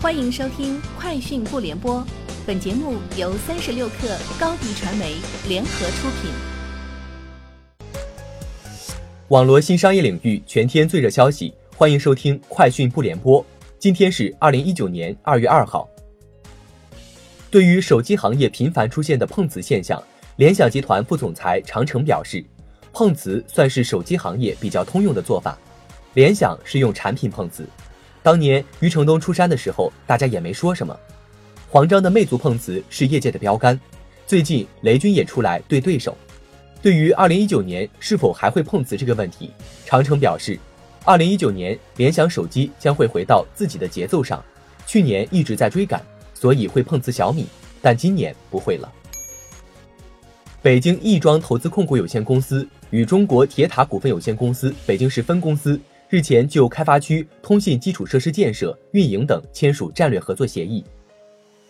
欢迎收听《快讯不联播》，本节目由三十六克高低传媒联合出品。网络新商业领域全天最热消息，欢迎收听《快讯不联播》。今天是二零一九年二月二号。对于手机行业频繁出现的碰瓷现象，联想集团副总裁常成表示，碰瓷算是手机行业比较通用的做法。联想是用产品碰瓷。当年余承东出山的时候，大家也没说什么。黄章的魅族碰瓷是业界的标杆。最近雷军也出来对对手。对于二零一九年是否还会碰瓷这个问题，长城表示，二零一九年联想手机将会回到自己的节奏上。去年一直在追赶，所以会碰瓷小米，但今年不会了。北京亦庄投资控股有限公司与中国铁塔股份有限公司北京市分公司。日前就开发区通信基础设施建设、运营等签署战略合作协议，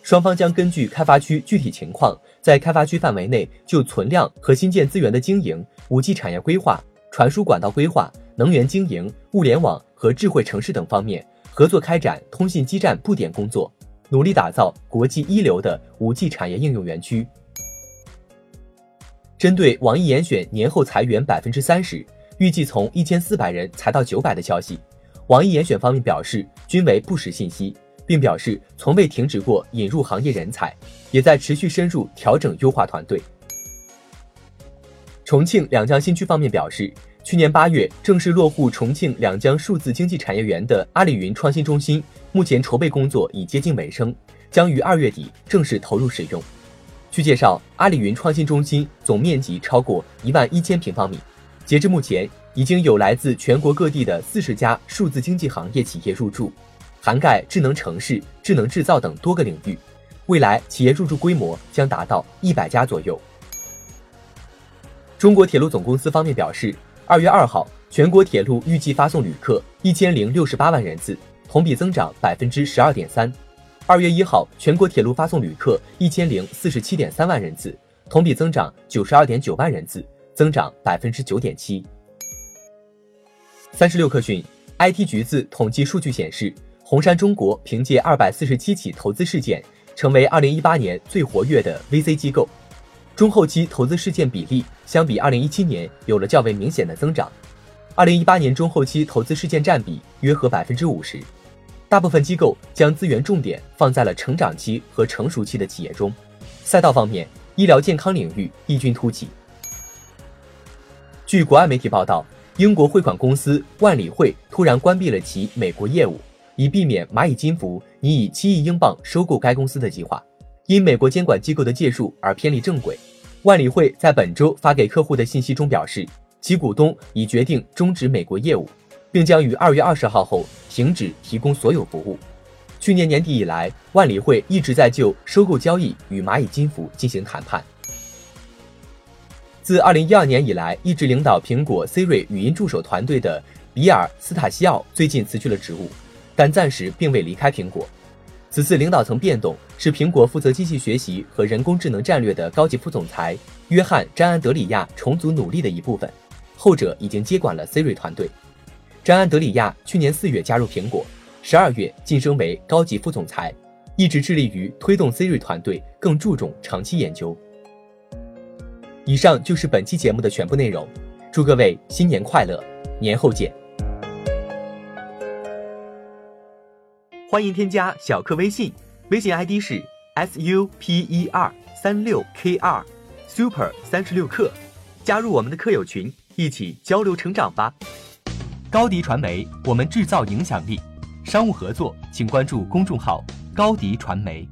双方将根据开发区具体情况，在开发区范围内就存量和新建资源的经营、五 G 产业规划、传输管道规划、能源经营、物联网和智慧城市等方面合作开展通信基站布点工作，努力打造国际一流的五 G 产业应用园区。针对网易严选年后裁员百分之三十。预计从一千四百人裁到九百的消息，网易严选方面表示均为不实信息，并表示从未停止过引入行业人才，也在持续深入调整优化团队。重庆两江新区方面表示，去年八月正式落户重庆两江数字经济产业园的阿里云创新中心，目前筹备工作已接近尾声，将于二月底正式投入使用。据介绍，阿里云创新中心总面积超过一万一千平方米。截至目前，已经有来自全国各地的四十家数字经济行业企业入驻，涵盖智能城市、智能制造等多个领域。未来企业入驻规模将达到一百家左右。中国铁路总公司方面表示，二月二号，全国铁路预计发送旅客一千零六十八万人次，同比增长百分之十二点三。二月一号，全国铁路发送旅客一千零四十七点三万人次，同比增长九十二点九万人次。增长百分之九点七。三十六氪讯，IT 橘子统计数据显示，红杉中国凭借二百四十七起投资事件，成为二零一八年最活跃的 VC 机构。中后期投资事件比例相比二零一七年有了较为明显的增长。二零一八年中后期投资事件占比约合百分之五十。大部分机构将资源重点放在了成长期和成熟期的企业中。赛道方面，医疗健康领域异军突起。据国外媒体报道，英国汇款公司万里汇突然关闭了其美国业务，以避免蚂蚁金服拟以七亿英镑收购该公司的计划。因美国监管机构的介入而偏离正轨。万里汇在本周发给客户的信息中表示，其股东已决定终止美国业务，并将于二月二十号后停止提供所有服务。去年年底以来，万里汇一直在就收购交易与蚂蚁金服进行谈判。自二零一二年以来，一直领导苹果 Siri 语音助手团队的比尔·斯塔西奥最近辞去了职务，但暂时并未离开苹果。此次领导层变动是苹果负责机器学习和人工智能战略的高级副总裁约翰·詹安德里亚重组努力的一部分。后者已经接管了 Siri 团队。詹安德里亚去年四月加入苹果，十二月晋升为高级副总裁，一直致力于推动 Siri 团队更注重长期研究。以上就是本期节目的全部内容，祝各位新年快乐，年后见！欢迎添加小课微信，微信 ID 是 s u p e r 三六 k 二 super 三十六课，加入我们的课友群，一起交流成长吧！高迪传媒，我们制造影响力。商务合作，请关注公众号高迪传媒。